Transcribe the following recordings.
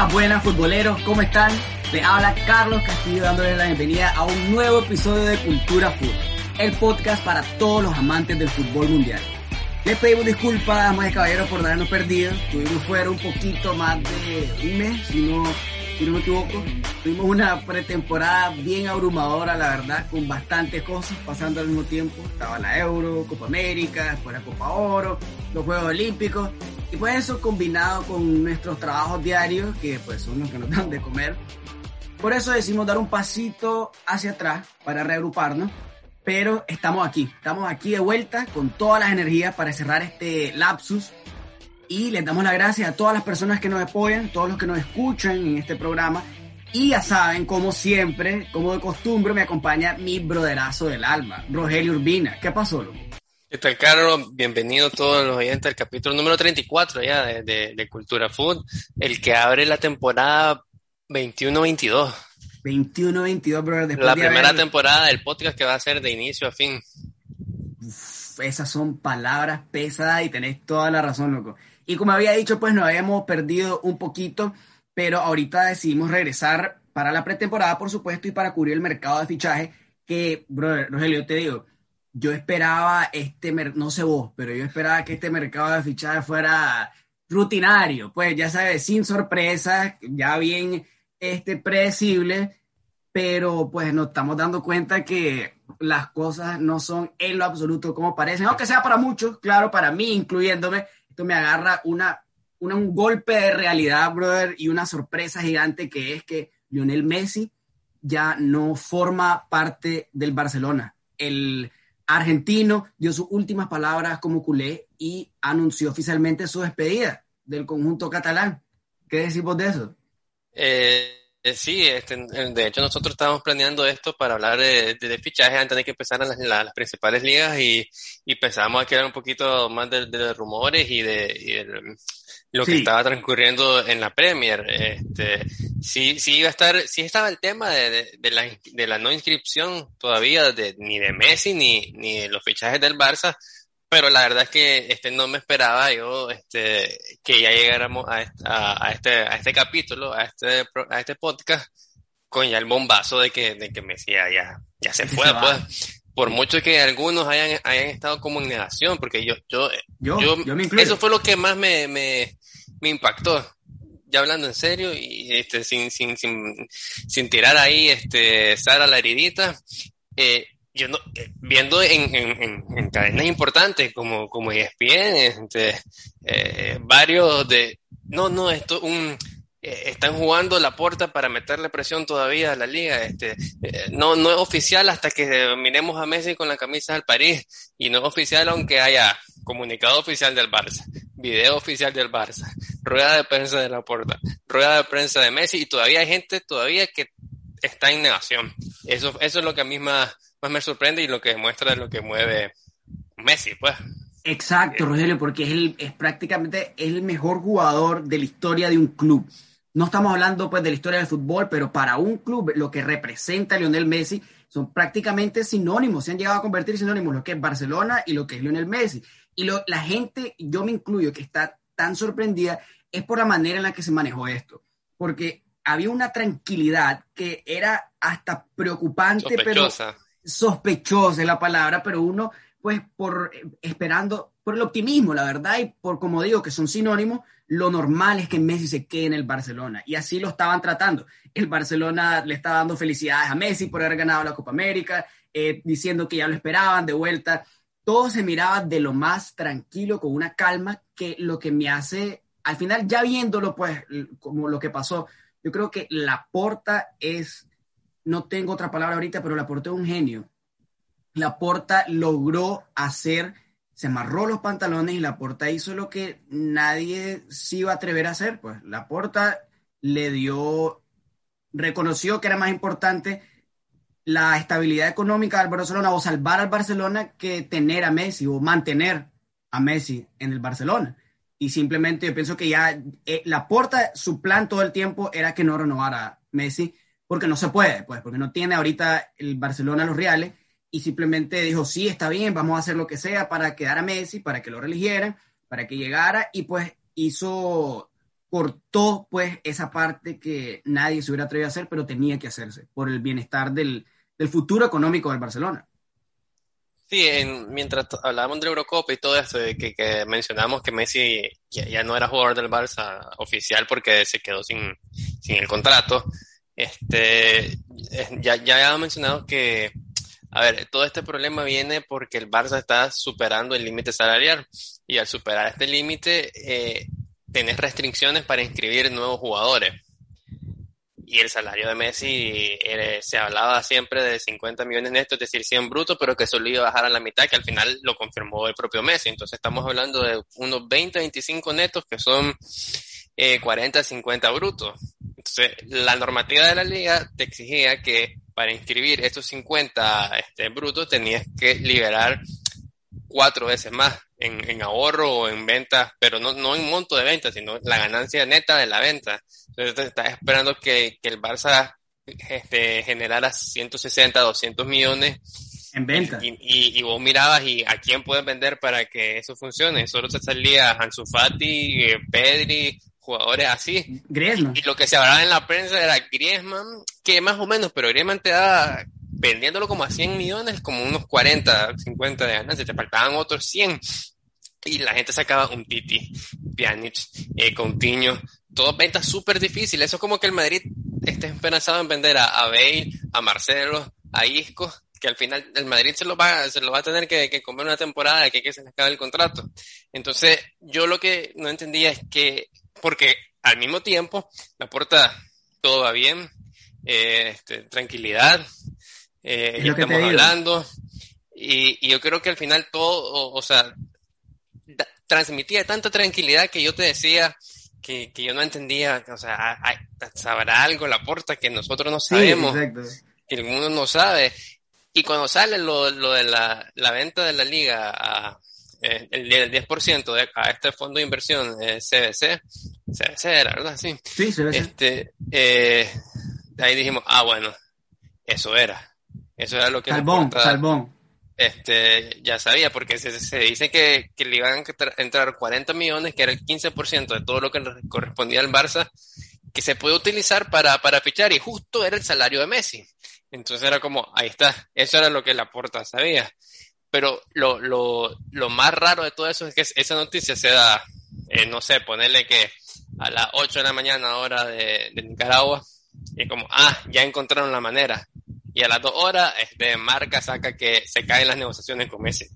Buenas, buenas futboleros, ¿cómo están? Les habla Carlos Castillo dándoles la bienvenida a un nuevo episodio de Cultura Fútbol, el podcast para todos los amantes del fútbol mundial. Les pedimos disculpas, damas y caballeros, por habernos perdido. Tuvimos fuera un poquito más de un mes, si no, si no me equivoco. Tuvimos una pretemporada bien abrumadora, la verdad, con bastantes cosas pasando al mismo tiempo. Estaba la Euro, Copa América, después la Copa Oro, los Juegos Olímpicos. Y pues eso combinado con nuestros trabajos diarios, que pues son los que nos dan de comer. Por eso decidimos dar un pasito hacia atrás para reagruparnos pero estamos aquí, estamos aquí de vuelta con todas las energías para cerrar este lapsus y les damos las gracias a todas las personas que nos apoyan, todos los que nos escuchan en este programa y ya saben, como siempre, como de costumbre, me acompaña mi broderazo del alma, Rogelio Urbina. ¿Qué pasó, loco? ¿Qué tal, Carlos? Bienvenido todos los oyentes al capítulo número 34 ya de, de, de Cultura Food, el que abre la temporada 21-22. 21-22, brother. Después la de primera haber... temporada del podcast que va a ser de inicio a fin. Uf, esas son palabras pesadas y tenés toda la razón, loco. Y como había dicho, pues nos habíamos perdido un poquito, pero ahorita decidimos regresar para la pretemporada, por supuesto, y para cubrir el mercado de fichaje, que, brother, Rogelio, te digo, yo esperaba este, no sé vos, pero yo esperaba que este mercado de fichaje fuera rutinario, pues ya sabes, sin sorpresas, ya bien este, predecible, pero pues nos estamos dando cuenta que las cosas no son en lo absoluto como parecen, aunque sea para muchos, claro, para mí, incluyéndome, esto me agarra una, una, un golpe de realidad, brother, y una sorpresa gigante que es que Lionel Messi ya no forma parte del Barcelona. El argentino dio sus últimas palabras como culé y anunció oficialmente su despedida del conjunto catalán. ¿Qué decimos de eso? Eh, sí, este, de hecho nosotros estábamos planeando esto para hablar de, de, de fichajes antes de que empezaran las, las, las, principales ligas y, y pensamos a quedar un poquito más de, de rumores y de, y lo que estaba transcurriendo en la Premier. Este, sí, sí iba a estar, sí estaba el tema de, de, de la, de la no inscripción todavía de, ni de Messi ni, ni de los fichajes del Barça, pero la verdad es que este no me esperaba yo este que ya llegáramos a, a, a este a este capítulo a este a este podcast con ya el bombazo de que de que Messi ya ya, ya se fue pues. Por mucho que algunos hayan hayan estado como en negación porque yo yo yo, yo, yo me eso fue lo que más me, me me impactó ya hablando en serio y este sin sin sin sin tirar ahí este Sara la heridita eh, yo no, viendo en, en, en, cadenas importantes como, como ESPN, este, eh, varios de, no, no, esto un, eh, están jugando la puerta para meterle presión todavía a la liga, este, eh, no, no es oficial hasta que miremos a Messi con la camisa del París, y no es oficial aunque haya comunicado oficial del Barça, video oficial del Barça, rueda de prensa de la puerta, rueda de prensa de Messi, y todavía hay gente todavía que está en negación. Eso, eso es lo que a mí más, más me sorprende y lo que demuestra lo que mueve Messi, pues. Exacto, Rogelio, porque es, el, es prácticamente el mejor jugador de la historia de un club. No estamos hablando pues de la historia del fútbol, pero para un club lo que representa a Lionel Messi son prácticamente sinónimos, se han llegado a convertir en sinónimos lo que es Barcelona y lo que es Lionel Messi. Y lo, la gente, yo me incluyo, que está tan sorprendida es por la manera en la que se manejó esto. Porque había una tranquilidad que era hasta preocupante, Sospechosa. pero sospechosa es la palabra, pero uno, pues, por esperando, por el optimismo, la verdad, y por, como digo, que son sinónimos, lo normal es que Messi se quede en el Barcelona. Y así lo estaban tratando. El Barcelona le estaba dando felicidades a Messi por haber ganado la Copa América, eh, diciendo que ya lo esperaban de vuelta. Todo se miraba de lo más tranquilo, con una calma, que lo que me hace, al final, ya viéndolo, pues, como lo que pasó, yo creo que la porta es no tengo otra palabra ahorita, pero Laporta es un genio. Laporta logró hacer, se amarró los pantalones y Laporta hizo lo que nadie se iba a atrever a hacer. Pues Laporta le dio, reconoció que era más importante la estabilidad económica del Barcelona o salvar al Barcelona que tener a Messi o mantener a Messi en el Barcelona. Y simplemente yo pienso que ya eh, Laporta, su plan todo el tiempo era que no renovara Messi porque no se puede, pues, porque no tiene ahorita el Barcelona los reales y simplemente dijo, sí, está bien, vamos a hacer lo que sea para quedar a Messi, para que lo religieran, para que llegara y pues hizo cortó pues esa parte que nadie se hubiera atrevido a hacer, pero tenía que hacerse por el bienestar del, del futuro económico del Barcelona. Sí, mientras hablábamos de Eurocopa y todo esto, que, que mencionamos que Messi ya, no era jugador del Barça oficial porque se quedó sin, sin el contrato, este, ya, ya había mencionado que, a ver, todo este problema viene porque el Barça está superando el límite salarial y al superar este límite, eh, tenés restricciones para inscribir nuevos jugadores y el salario de Messi eh, se hablaba siempre de 50 millones netos, es decir, 100 brutos, pero que solo iba a bajar a la mitad, que al final lo confirmó el propio Messi. Entonces estamos hablando de unos 20, 25 netos que son eh, 40, 50 brutos. Entonces, la normativa de la liga te exigía que para inscribir estos 50 este, brutos tenías que liberar cuatro veces más en, ahorro o en ventas, pero no, no en monto de ventas, sino la ganancia neta de la venta. Entonces estás esperando que, que el Barça este, generara 160, 200 millones. En venta. Y, y, vos mirabas y a quién puedes vender para que eso funcione. Solo te salía Ansu Fati, eh, Pedri, jugadores así. Griezmann. Y lo que se hablaba en la prensa era Griezmann, que más o menos, pero Griezmann te da vendiéndolo como a 100 millones, como unos 40, 50 de ganancias, te faltaban otros 100. Y la gente sacaba un Titi, Pjanic, eh, Coutinho, todas ventas súper difíciles. Eso es como que el Madrid esté esperanzado en vender a, a Bale, a Marcelo, a Isco, que al final el Madrid se lo va, se lo va a tener que, que comer una temporada que, que se le acabe el contrato. Entonces, yo lo que no entendía es que, porque al mismo tiempo, la puerta todo va bien, eh, este, tranquilidad, eh, estamos hablando. Y, yo creo que al final todo, o, sea, transmitía tanta tranquilidad que yo te decía que, yo no entendía, o sea, sabrá algo la puerta que nosotros no sabemos, que el mundo no sabe. Y cuando sale lo, de la, venta de la liga a, eh, el, el 10% de, a este fondo de inversión CBC, eh, CBC era, ¿verdad? Sí. Sí, CBC. Este, eh, ahí dijimos, ah, bueno, eso era. Eso era lo que Salbón, Salbón. Este, ya sabía, porque se, dice que, le iban a entrar 40 millones, que era el 15% de todo lo que correspondía al Barça, que se puede utilizar para, para fichar, y justo era el salario de Messi. Entonces era como, ahí está, eso era lo que la porta sabía. Pero lo, lo, lo más raro de todo eso es que esa noticia se da, eh, no sé, ponerle que a las 8 de la mañana hora de, de Nicaragua, y como, ah, ya encontraron la manera y a las dos horas este, Marca saca que se caen las negociaciones con Messi.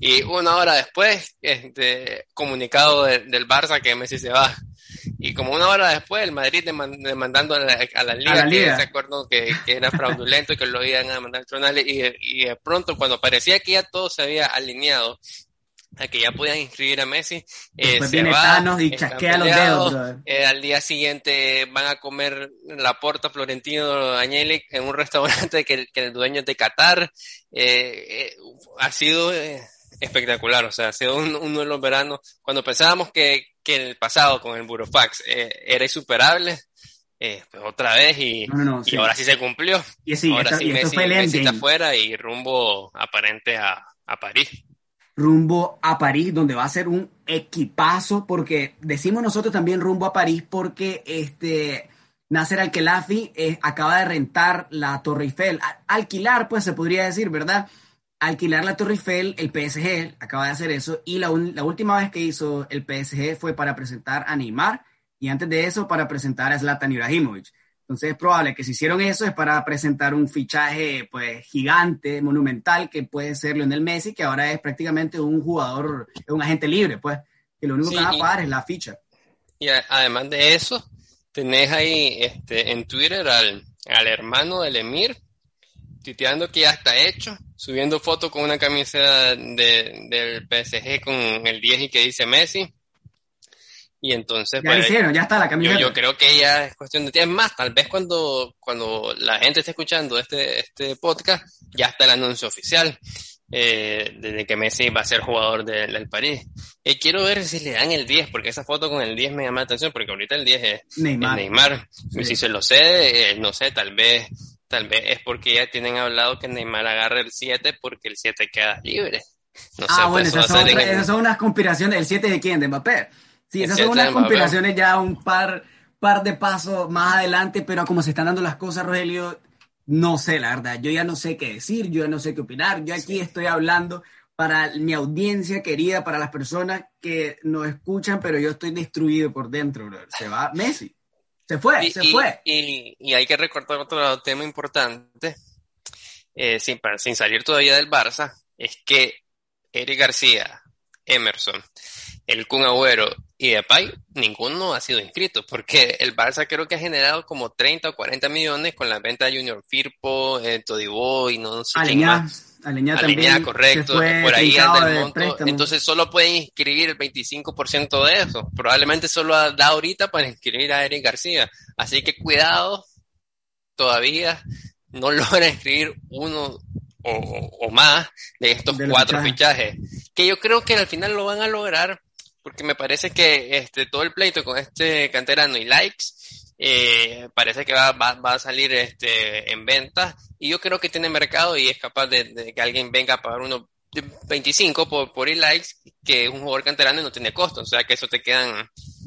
Y una hora después, este, comunicado del Barça que Messi se va. Y como una hora después, el Madrid demandando a la, a la Liga, que se acuerdo que, que, era fraudulento y que lo iban a mandar al y, y de pronto, cuando parecía que ya todo se había alineado, a que ya podían inscribir a Messi. Eh, viene Thanos y chasquea los dedos. Eh, al día siguiente van a comer la porta Florentino Agnelli en un restaurante que, el dueño es de Qatar. Eh, eh ha sido espectacular, o sea, ha sido uno de los veranos. Cuando pensábamos que, que el pasado con el Burofax era insuperable, pues otra vez y, y ahora sí se cumplió. Y sí, ahora sí Messi, Messi está afuera y rumbo aparente a, a París rumbo a París, donde va a ser un equipazo, porque decimos nosotros también rumbo a París, porque este Nasser Al-Khelafi eh, acaba de rentar la Torre Eiffel, alquilar, pues se podría decir, ¿verdad? Alquilar la Torre Eiffel, el PSG acaba de hacer eso, y la, la última vez que hizo el PSG fue para presentar a Neymar, y antes de eso para presentar a Zlatan Ibrahimovic. Entonces es probable que si hicieron eso es para presentar un fichaje pues gigante, monumental, que puede ser Lionel Messi, que ahora es prácticamente un jugador, un agente libre, pues, que lo único que van a pagar es la ficha. Y además de eso, tenés ahí este, en Twitter al, al hermano del Emir, tuiteando que ya está hecho, subiendo fotos con una camiseta de, del PSG con el 10 y que dice Messi. Y entonces, ya pues, hicieron, ya está la camiseta. Yo, creo que ya es cuestión de tiempo. más, tal vez cuando, cuando la gente esté escuchando este, este podcast, ya está el anuncio oficial eh, de que Messi va a ser jugador del París. Y quiero ver si le dan el 10, porque esa foto con el 10 me llama la atención, porque ahorita el 10 es Neymar. Neymar. Si se lo sé, eh, no sé, tal vez, tal vez es porque ya tienen hablado que Neymar agarre el 7 porque el 7 queda libre. ah, bueno, esas son, esas son unas conspiraciones. ¿El 7 de quién? ¿De Mbappé? Sí, esas son unas conspiraciones ya un par, par de pasos más adelante, pero como se están dando las cosas, Rogelio, no sé, la verdad. Yo ya no sé qué decir, yo ya no sé qué opinar. Yo aquí estoy hablando para mi audiencia querida, para las personas que nos escuchan, pero yo estoy destruido por dentro, bro. Se va Messi. Se fue, se fue. Y, hay que recordar otro tema importante, eh, sin, sin salir todavía del Barça, es que Eric García, Emerson, el Kun Agüero y Depay, ninguno ha sido inscrito, porque el Barça creo que ha generado como 30 o 40 millones con la venta de Junior Firpo, eh, Todibo y no sé quién más. Aleñá, también correcto, por ahí anda el monto, entonces solo pueden inscribir el 25% de eso, probablemente solo da ahorita para inscribir a Eric García, así que cuidado, todavía no logra inscribir uno o, más de estos cuatro fichajes. que yo creo que al final lo van a lograr porque me parece que este, todo el pleito con este canterano y likes eh, parece que va, va, a salir este, en venta. Y yo creo que tiene mercado y es capaz de, que alguien venga a pagar unos 25 por, por likes que es un jugador canterano y no tiene costo, o sea que eso te quedan,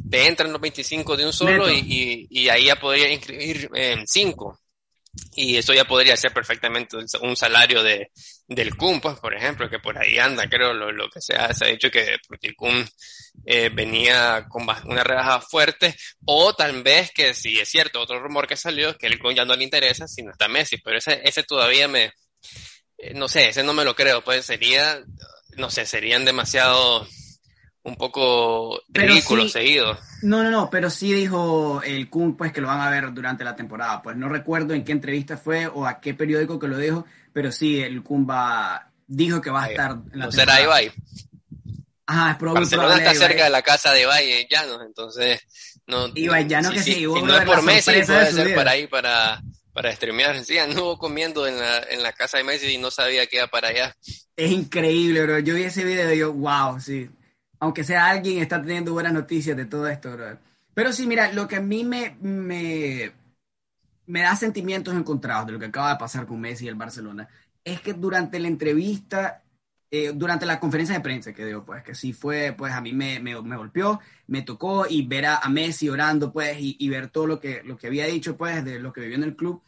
te entran los 25 de un solo y, y, ahí ya podría inscribir en 5 y eso ya podría ser perfectamente un salario de, del Kun, pues, por ejemplo, que por ahí anda, creo, lo, lo que se ha, se ha dicho que el Kun eh, venía con una rebaja fuerte, o tal vez que si es cierto, otro rumor que salió es que el Kun ya no le interesa, sino está Messi, pero ese, ese todavía me, eh, no sé, ese no me lo creo, pues sería, no sé, serían demasiado un poco ridículo seguido. No, no, no, pero sí dijo el Kun pues que lo van a ver durante la temporada. Pues no recuerdo en qué entrevista fue o a qué periódico que lo dijo, pero sí el va, dijo que va a estar en la ¿No será Ibai? Ajá, es probable. Barcelona está cerca de la casa de Ibai en Llanos, entonces no. Ibai Llanos que sí, si no es por Messi puede ser para ahí para para streamear. Sí, anduvo comiendo en la, en la casa de Messi y no sabía que iba para allá. Es increíble, bro. Yo vi ese video y yo, wow, sí aunque sea alguien, está teniendo buenas noticias de todo esto, Pero sí, mira, lo que a mí me, me, me da sentimientos encontrados de lo que acaba de pasar con Messi y el Barcelona, es que durante la entrevista, eh, durante la conferencia de prensa que dio, pues, que sí fue, pues a mí me, me, me golpeó, me tocó y ver a, Messi orando, pues, y, ver todo lo que, lo que había dicho, pues, de lo que vivió en el club.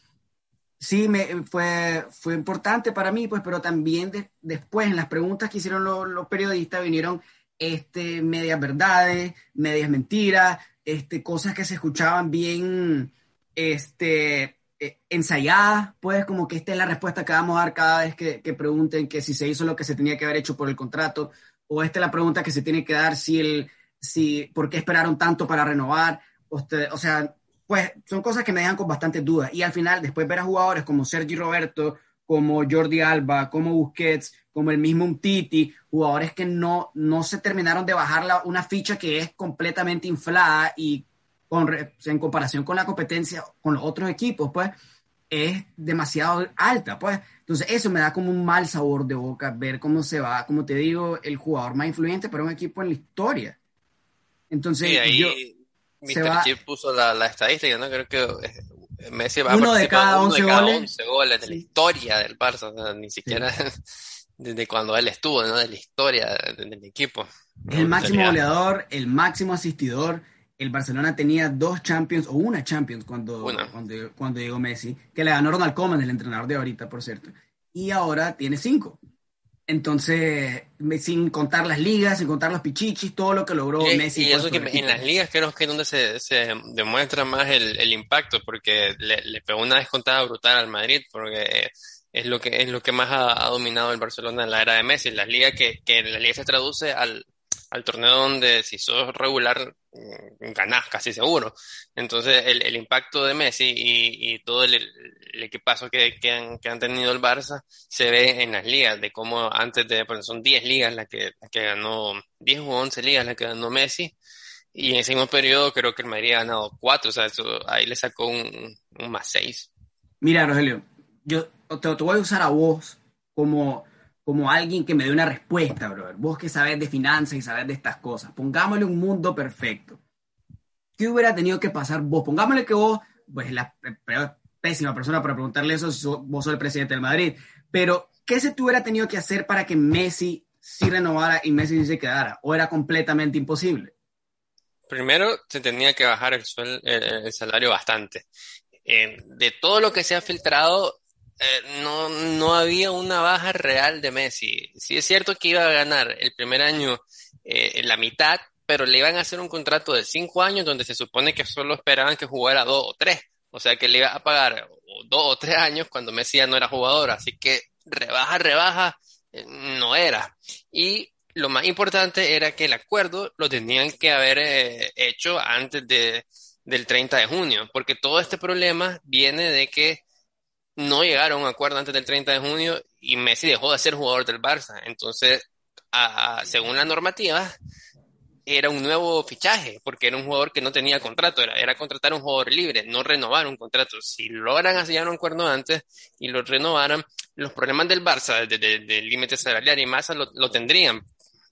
Sí, me, fue, fue importante para mí, pues, pero también después en las preguntas que hicieron los periodistas vinieron este, medias verdades, medias mentiras, este, cosas que se escuchaban bien este, eh, ensayadas, pues como que esta es la respuesta que vamos a dar cada vez que, pregunten que si se hizo lo que se tenía que haber hecho por el contrato, o esta es la pregunta que se tiene que dar si el, si, por qué esperaron tanto para renovar, o sea, pues son cosas que me dejan con bastantes dudas. Y al final, después ver a jugadores como Sergi Roberto, como Jordi Alba, como Busquets, como el mismo Umtiti, jugadores que no, no se terminaron de bajar la, una ficha que es completamente inflada y con, en comparación con la competencia con los otros equipos, pues es demasiado alta, pues. Entonces eso me da como un mal sabor de boca ver cómo se va, como te digo, el jugador más influyente para un equipo en la historia. Entonces, sí, ahí Mr. Chip puso la, la, estadística, ¿no? Creo que eh, Messi va uno de cada 11 goles. goles de la historia del Barça, ni siquiera desde cuando él estuvo, ¿no? De la historia del equipo. Es el máximo goleador, el máximo asistidor. El Barcelona tenía dos Champions, o una Champions cuando, cuando, cuando, llegó Messi, que le ganó Ronald Koeman, el entrenador de ahorita, por cierto. Y ahora tiene cinco. Entonces, sin contar las ligas, sin contar los pichichis, todo lo que logró Messi. Y eso que en las ligas creo que es donde se, se demuestra más el, el impacto, porque le, le, pegó una descontada brutal al Madrid, porque es lo que es lo que más ha, ha, dominado el Barcelona en la era de Messi. Las ligas que, que la liga se traduce al, al torneo donde si sos regular mm, ganás casi seguro. Entonces el, impacto de Messi y, todo el, el equipazo que, han, tenido el Barça se ve en las ligas, de cómo antes de, pues son 10 ligas las que, que ganó, 10 o 11 ligas las que ganó Messi. Y en ese mismo periodo creo que el Madrid ha ganado 4, o sea, ahí le sacó un, más 6. Mira, Rogelio, yo te voy a usar a vos como como alguien que me dé una respuesta, brother. Vos que sabes de finanzas y sabes de estas cosas. Pongámosle un mundo perfecto. ¿Qué hubiera tenido que pasar vos? Pongámosle que vos, pues la pésima persona para preguntarle eso, vos sos el presidente del Madrid, pero ¿qué se te hubiera tenido que hacer para que Messi sí renovara y Messi sí se quedara? ¿O era completamente imposible? Primero, se tenía que bajar el, el, salario bastante. Eh, de todo lo que se ha filtrado, eh, no, no había una baja real de Messi. Sí es cierto que iba a ganar el primer año eh, la mitad, pero le iban a hacer un contrato de cinco años donde se supone que solo esperaban que jugara dos o tres. O sea que le iba a pagar dos o tres años cuando Messi ya no era jugador. Así que rebaja, rebaja, no era. Y lo más importante era que el acuerdo lo tenían que haber eh, hecho antes de, del 30 de junio, porque todo este problema viene de que no llegaron a un acuerdo antes del 30 de junio y Messi dejó de ser jugador del Barça. Entonces, según la normativa, era un nuevo fichaje, porque era un jugador que no tenía contrato, era, era contratar a un jugador libre, no renovar un contrato. Si logran hacer un acuerdo antes y lo renovaran, los problemas del Barça, del límite salarial y masa, lo, lo tendrían,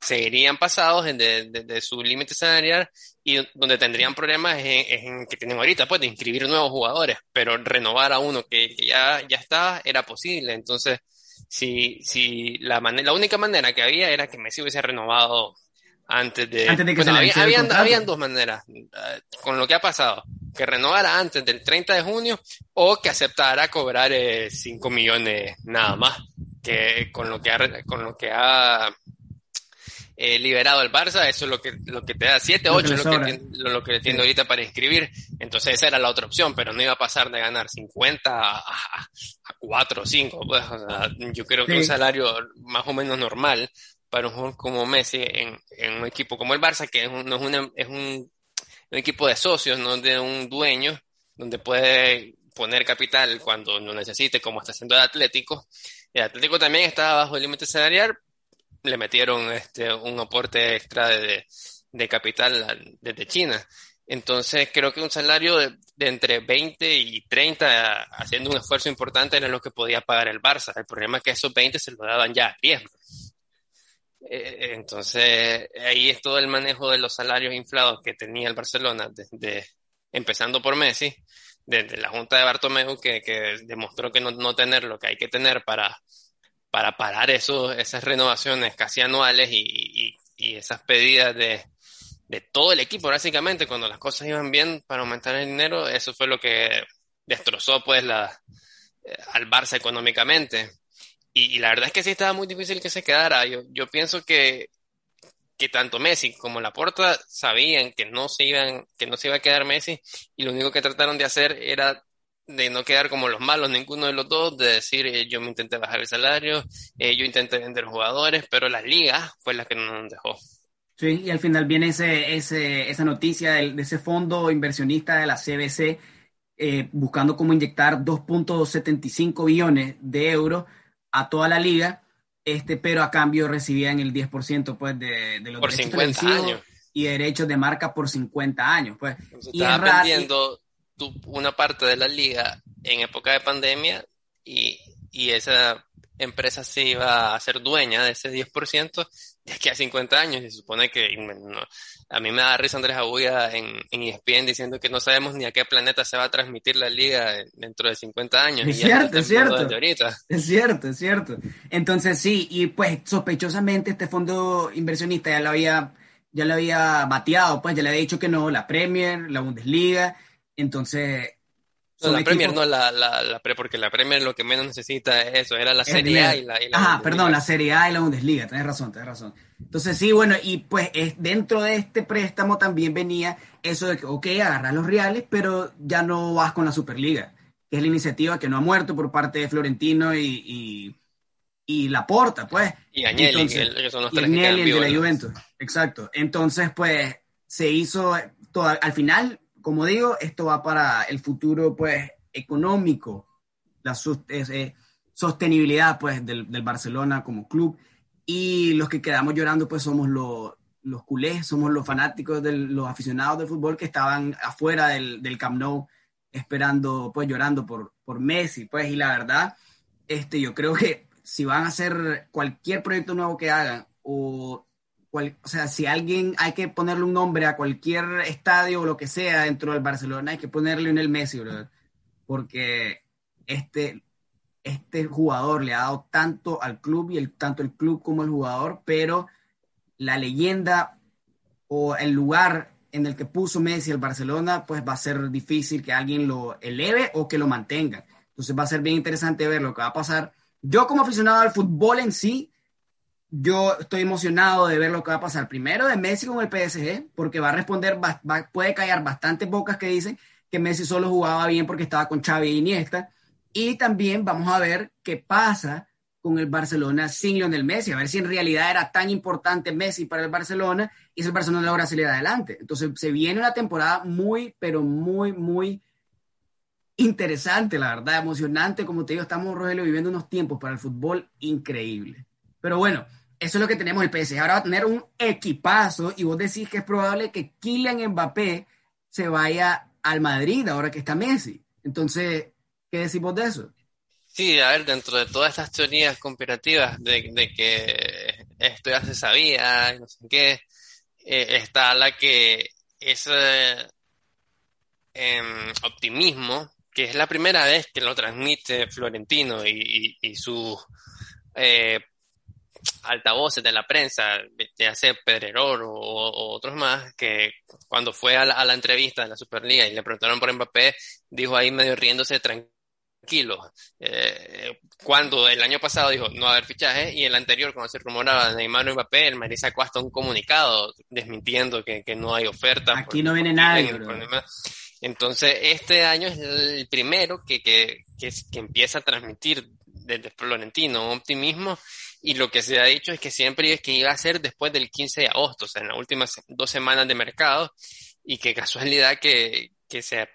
seguirían pasados en de, su límite salarial y donde tendrían problemas es en, que tienen ahorita, pues de inscribir nuevos jugadores, pero renovar a uno que, ya, ya está era posible. Entonces, si, si la, la única manera que había era que Messi hubiese renovado antes de... Antes de que se había, habían, habían, dos maneras eh, con lo que ha pasado. Que renovara antes del 30 de junio o que aceptara cobrar 5 eh, millones nada más. Que con lo que ha, con lo que ha eh, liberado el Barça, eso es lo que, lo que te da 7, 8, lo, que, lo, que le tiene ahorita para inscribir. Entonces esa era la otra opción, pero no iba a pasar de ganar 50 a, a, 4 o 5. Pues, yo creo que un salario más o menos normal para un jugador como Messi en, en un equipo como el Barça, que es un, no es, una, es un, un equipo de socios, no de un dueño, donde puede poner capital cuando lo necesite, como está haciendo el Atlético. El Atlético también está bajo el límite salarial, le metieron este, un aporte extra de, de capital desde China. Entonces creo que un salario de, entre 20 y 30, haciendo un esfuerzo importante, era lo que podía pagar el Barça. El problema es que esos 20 se lo daban ya a 10. Eh, entonces ahí es todo el manejo de los salarios inflados que tenía el Barcelona, desde, empezando por Messi, desde la Junta de Bartomeu, que, que demostró que no, no tener lo que hay que tener para para parar eso, esas renovaciones casi anuales y, y, esas pedidas de, de, todo el equipo, básicamente, cuando las cosas iban bien para aumentar el dinero, eso fue lo que destrozó pues la, eh, al Barça económicamente. Y, la verdad es que sí estaba muy difícil que se quedara. Yo, yo pienso que, que tanto Messi como Laporta sabían que no se iban, que no se iba a quedar Messi, y lo único que trataron de hacer era de no quedar como los malos ninguno de los dos, de decir eh, yo me intenté bajar el salario, eh, yo intenté vender jugadores, pero la liga fue la que no nos dejó. Sí, y al final viene ese, ese, esa noticia de, ese fondo inversionista de la CBC eh, buscando cómo inyectar 2.75 billones de euros a toda la liga, este, pero a cambio recibían el 10% pues, de, de los por 50 años. y derechos de marca por 50 años. Pues. y estaba vendiendo una parte de la liga en época de pandemia y, y esa empresa se iba a ser dueña de ese 10% de aquí a 50 años. Y se supone que a mí me da risa Andrés Agulla en, en ESPN diciendo que no sabemos ni a qué planeta se va a transmitir la liga dentro de 50 años. Es cierto, es cierto. Es cierto, es cierto. Entonces sí, y pues sospechosamente este fondo inversionista ya lo había, ya lo había bateado, pues ya le había dicho que no, la Premier, la Bundesliga entonces... la Premier no, la, la, la, porque la Premier lo que menos necesita es eso, era la Serie A y la, y Ajá, perdón, la Serie A y la Bundesliga, tenés razón, tenés razón. Entonces sí, bueno, y pues dentro de este préstamo también venía eso de que, ok, agarras los reales, pero ya no vas con la Superliga, que es la iniciativa que no ha muerto por parte de Florentino y, y, y Laporta, pues. Y Agnelli, que son los tres y Agnelli, el de la Juventus, exacto. Entonces, pues, se hizo, todo, al final como digo, esto va para el futuro, pues, económico, la eh, sostenibilidad, pues, del, Barcelona como club. Y los que quedamos llorando, pues, somos los, los culés, somos los fanáticos, los aficionados del fútbol que estaban afuera del, del Camp Nou esperando, pues, llorando por, por Messi, pues, y la verdad, este, yo creo que si van a hacer cualquier proyecto nuevo que hagan o o sea, si alguien hay que ponerle un nombre a cualquier estadio o lo que sea dentro del Barcelona, hay que ponerle un el Messi. Porque este, este jugador le ha dado tanto al club y el, tanto el club como el jugador, pero la leyenda o el lugar en el que puso Messi el Barcelona, pues va a ser difícil que alguien lo eleve o que lo mantenga. Entonces va a ser bien interesante ver lo que va a pasar. Yo como aficionado al fútbol en sí, yo estoy emocionado de ver lo que va a pasar. Primero de Messi con el PSG, porque va a responder, puede callar bastantes bocas que dicen que Messi solo jugaba bien porque estaba con Xavi y Iniesta. Y también vamos a ver qué pasa con el Barcelona sin Lionel Messi, a ver si en realidad era tan importante Messi para el Barcelona y si el Barcelona logra salir adelante. Entonces se viene una temporada muy, pero muy, muy interesante, la verdad, emocionante. Como te digo, estamos, Rogelio, viviendo unos tiempos para el fútbol increíbles. Pero bueno, eso es lo que tenemos el PSG. Ahora va a tener un equipazo y vos decís que es probable que Kylian Mbappé se vaya al Madrid ahora que está Messi. Entonces, ¿qué decimos de eso? Sí, a ver, dentro de todas estas teorías conspirativas de, que esto ya se sabía, no sé qué, eh, está la que ese em, optimismo, que es la primera vez que lo transmite Florentino y, y, sus eh, altavoces de la prensa, ya sea Pedrerol o, otros más, que cuando fue a la, a la, entrevista de la Superliga y le preguntaron por Mbappé, dijo ahí medio riéndose tranquilo. Eh, cuando el año pasado dijo no va a haber fichaje y el anterior, cuando se rumoraba de Neymar y Mbappé, el Madrid sacó hasta un comunicado desmintiendo que, no hay oferta. Aquí no viene nadie. Entonces, este año es el primero que, que, que, empieza a transmitir desde Florentino optimismo y lo que se ha dicho es que siempre es que iba a ser después del 15 de agosto, o sea, en las últimas dos semanas de mercado y que casualidad que, que, sea,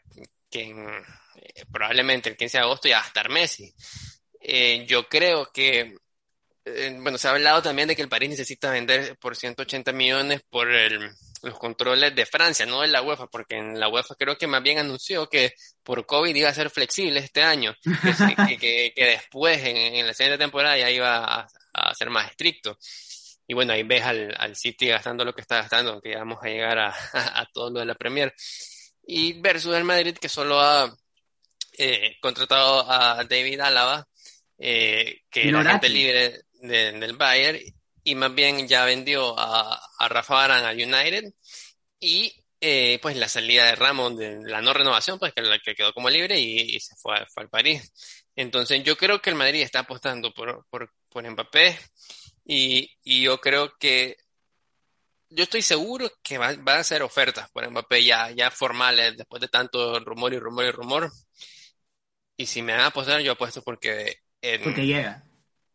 que en, eh, probablemente el 15 de agosto ya va a estar Messi. Eh, yo creo que, eh, bueno, se ha hablado también de que el París necesita vender por 180 millones por los controles de Francia, no de la UEFA, porque en la UEFA creo que más bien anunció que por COVID iba a ser flexible este año, que, después en, la siguiente temporada ya iba a, ser más estricto. Y bueno, ahí ves al, al, City gastando lo que está gastando, aunque vamos a llegar a, a todo lo de la Premier. Y versus el Madrid, que solo ha eh, contratado a David Álava, eh, que era agente libre del Bayern, y más bien ya vendió a, Rafa Barán al United, y eh, pues la salida de Ramón de la no renovación, pues que, que quedó como libre y, se fue, al París. Entonces yo creo que el Madrid está apostando por, por, por Mbappé y, y, yo creo que yo estoy seguro que va, va, a hacer ofertas por Mbappé ya, ya formales después de tanto rumor y rumor y rumor. Y si me van a apostar, yo apuesto porque, porque llega.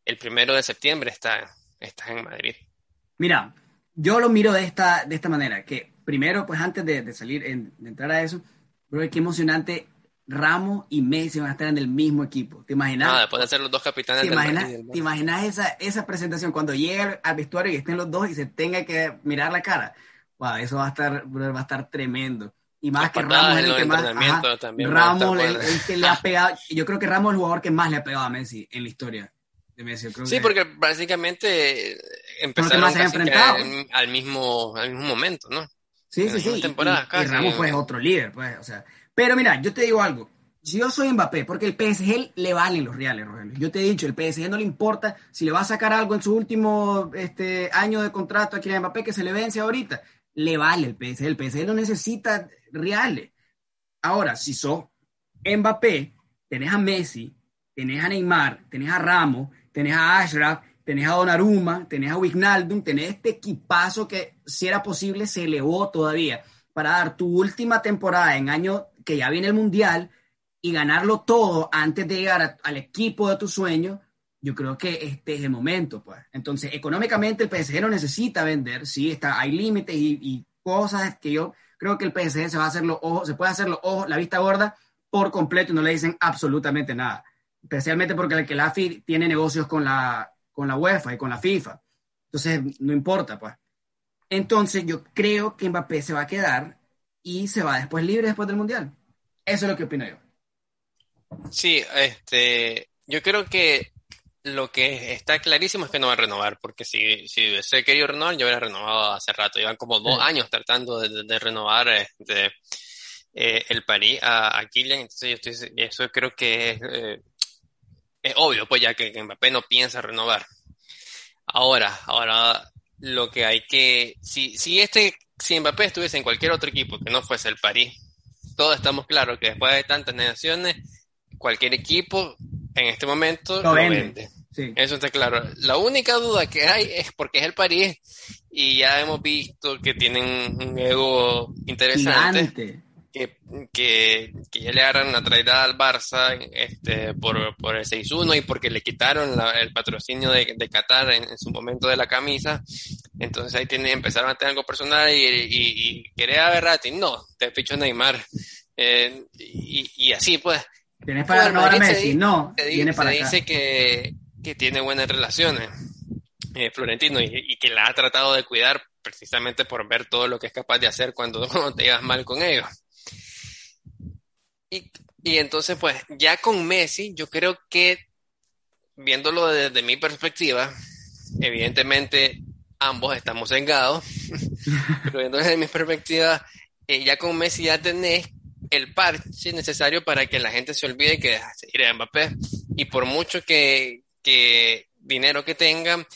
El primero de septiembre está, está en Madrid. Mira, yo lo miro de esta, de esta manera, que primero, pues antes de, salir, de entrar a eso, creo que emocionante Ramos y Messi van a estar en el mismo equipo. ¿Te imaginas? Ah, después de ser los dos capitanes ¿Te imaginas, ¿Te imaginas esa, esa presentación cuando llega al vestuario y estén los dos y se tenga que mirar la cara? Wow, eso va a estar, va a estar tremendo. Y más que Ramos es el que más. Ramos el, que le ha pegado. Yo creo que Ramos es el jugador que más le ha pegado a Messi en la historia de Messi. sí, porque básicamente empezaron al mismo, al mismo momento, ¿no? Sí, sí, sí. y, Ramos fue otro líder, pues, o sea. Pero mira, yo te digo algo. Si yo soy Mbappé, porque el PSG le valen los reales, Rogelio. Yo te he dicho, el PSG no le importa si le va a sacar algo en su último este, año de contrato a Kylian Mbappé que se le vence ahorita le vale el PSG. El PSG no necesita reales. Ahora, si sos Mbappé, tenés a Messi, tenés a Neymar, tenés a Ramos, tenés a Ashraf, tenés a Donnarumma, tenés a Wijnaldum, tenés este equipazo que, si era posible, se elevó todavía para dar tu última temporada en año que ya viene el Mundial y ganarlo todo antes de llegar al equipo de tu sueño, yo creo que este es el momento, pues. Entonces, económicamente el PSG no necesita vender, sí, está, hay límites y, cosas que yo creo que el PSG se va a hacer los ojos, se puede hacer los ojos, la vista gorda por completo y no le dicen absolutamente nada. Especialmente porque el que la FI tiene negocios con la, con la UEFA y con la FIFA. Entonces, no importa, pues. Entonces, yo creo que Mbappé se va a quedar y se va después libre después del Mundial. Eso es lo que opino yo. Sí, este, yo creo que lo que está clarísimo es que no va a renovar, porque si, si hubiese querido renovar, yo hubiera renovado hace rato. Llevan como dos años tratando de, renovar este, eh, el París a, a Kylian, entonces yo estoy, eso creo que es, eh, es obvio, pues ya que, que, Mbappé no piensa renovar. Ahora, ahora lo que hay que, si, si este si Mbappé estuviese en cualquier otro equipo que no fuese el París, todos estamos claros que después de tantas negaciones, cualquier equipo en este momento lo, vende. Eso está claro. La única duda que hay es porque es el París y ya hemos visto que tienen un ego interesante. Que, que, que, ya le harán la traída al Barça este, por, por el 6-1 y porque le quitaron el patrocinio de, de Qatar en, su momento de la camisa. Entonces ahí tiene, empezaron a tener algo personal y, y, y quería ver a No, te ficho Neymar. Eh, y, y, así pues. ¿Tienes para renovar a Messi? no, viene para se dice que, que tiene buenas relaciones, eh, Florentino, y, que la ha tratado de cuidar precisamente por ver todo lo que es capaz de hacer cuando, te llevas mal con ellos. Y, y entonces, pues, ya con Messi, yo creo que, viéndolo desde mi perspectiva, evidentemente ambos estamos cegados, pero viendo desde mi perspectiva, eh, ya con Messi ya tenés el parche necesario para que la gente se olvide que dejaste ir a Mbappé. Y por mucho que, que dinero que tengan,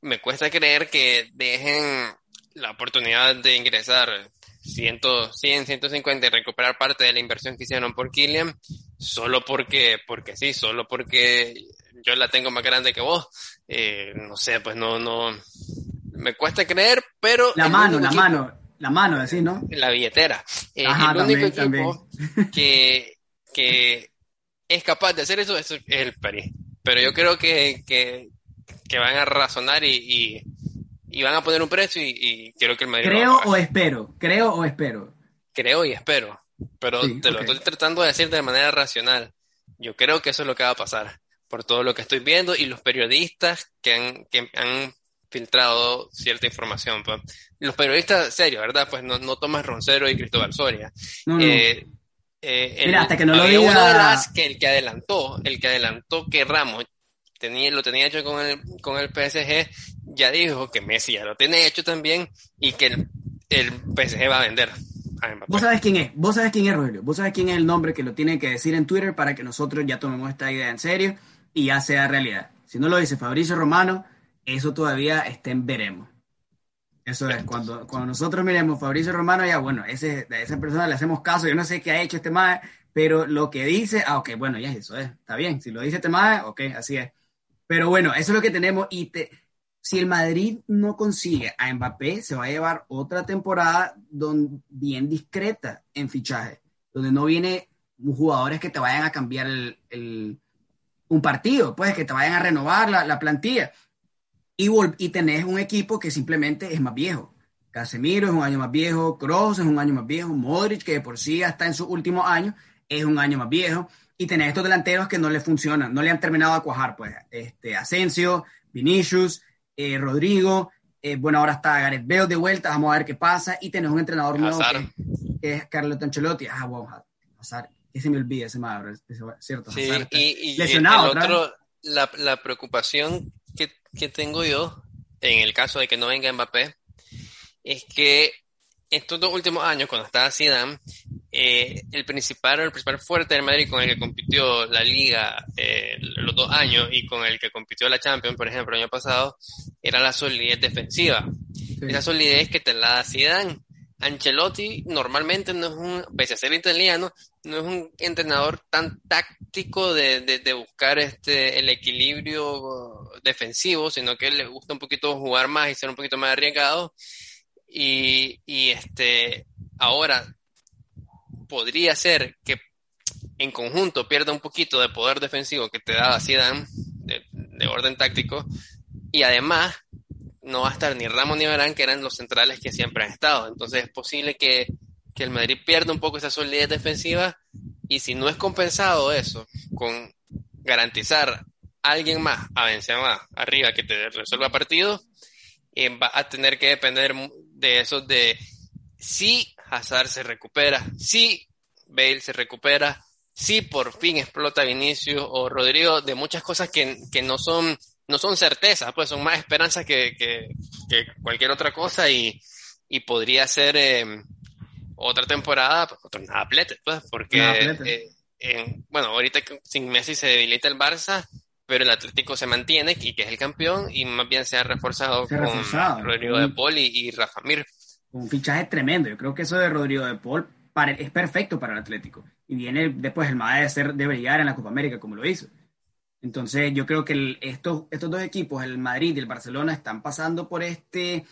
me cuesta creer que dejen la oportunidad de ingresar 100, 100, 150 y recuperar parte de la inversión que hicieron por Killian, solo porque, porque sí, solo porque yo la tengo más grande que vos. Eh, no sé, pues no, no, me cuesta creer, pero... La mano, la mano, la mano, así, ¿no? La billetera. Eh, el único equipo que, que es capaz de hacer eso es el París. Pero yo creo que, que, que van a razonar y, y, van a poner un precio y, y creo que el Madrid... Creo o espero, creo o espero. Creo y espero, pero te lo estoy tratando de decir de manera racional. Yo creo que eso es lo que va a pasar, por todo lo que estoy viendo y los periodistas que han, que han filtrado cierta información. Pues. Los periodistas serios, ¿verdad? Pues no, no Tomás Roncero y Cristóbal Soria. Eh, eh, Mira, hasta que no lo diga... Uno de las que el que adelantó, el que adelantó que Ramos tenía, lo tenía hecho con el, con el PSG, ya dijo que Messi ya lo tiene hecho también y que el, el PSG va a vender. Vos sabés quién es, vos sabés quién es Rogelio, vos sabés quién es el nombre que lo tiene que decir en Twitter para que nosotros ya tomemos esta idea en serio y ya sea realidad. Si no lo dice Fabricio Romano, eso todavía está en veremos. Eso es, cuando, cuando nosotros miremos Fabricio Romano, ya bueno, ese, a esa persona le hacemos caso, yo no sé qué ha hecho este MAE, pero lo que dice, ah, ok, bueno, ya eso es, está bien, si lo dice este MAE, ok, así es. Pero bueno, eso es lo que tenemos y si el Madrid no consigue a Mbappé, se va a llevar otra temporada bien discreta en fichaje, donde no viene jugadores que te vayan a cambiar el, un partido, pues que te vayan a renovar la, la plantilla y, y tenés un equipo que simplemente es más viejo. Casemiro es un año más viejo, Kroos es un año más viejo, Modric, que de por sí hasta en sus últimos años es un año más viejo, y tenés estos delanteros que no le funcionan, no le han terminado de cuajar, pues, este, Asensio, Vinicius, eh, Rodrigo, eh, bueno, ahora está Gareth Bale de vuelta, vamos a ver qué pasa, y tenés un entrenador nuevo que, es Carlos Ancelotti, ah, wow, Hazard, que se me olvida ese madre, cierto, sí, y, lesionado. El otro, la, la preocupación que tengo yo, en el caso de que no venga Mbappé, es que estos dos últimos años, cuando estaba Zidane, eh, el principal el principal fuerte del Madrid con el que compitió la Liga eh, los dos años y con el que compitió la Champions, por ejemplo, el año pasado, era la solidez defensiva. Esa solidez que te la da Zidane. Ancelotti normalmente no es un, pese a ser italiano, no es un entrenador tan táctico de, de, buscar este, el equilibrio defensivo, sino que le gusta un poquito jugar más y ser un poquito más arriesgado. Y, y este, ahora podría ser que en conjunto pierda un poquito de poder defensivo que te da Zidane de, de orden táctico y además no va a estar ni Ramos ni Barán, que eran los centrales que siempre han estado. Entonces es posible que, el Madrid pierda un poco esa solidez defensiva y si no es compensado eso con garantizar a alguien más a Benzema arriba que te resuelva partido, eh, va a tener que depender de eso de si Hazard se recupera, si Bale se recupera, si por fin explota Vinicius o Rodrigo, de muchas cosas que, que no son no son certezas, pues son más esperanzas que, que, cualquier otra cosa y, y podría ser em, otra temporada, otro atleta, pues, porque, eh, bueno, ahorita sin Messi se debilita el Barça, pero el Atlético se mantiene y que es el campeón y más bien se ha reforzado con Rodrigo de Paul y, Rafa Mir. Un fichaje tremendo. Yo creo que eso de Rodrigo de Paul es perfecto para el Atlético. Y viene después el MAE de, ser, de brillar en la Copa América como lo hizo. Entonces yo creo que estos, estos dos equipos, el Madrid y el Barcelona, están pasando por este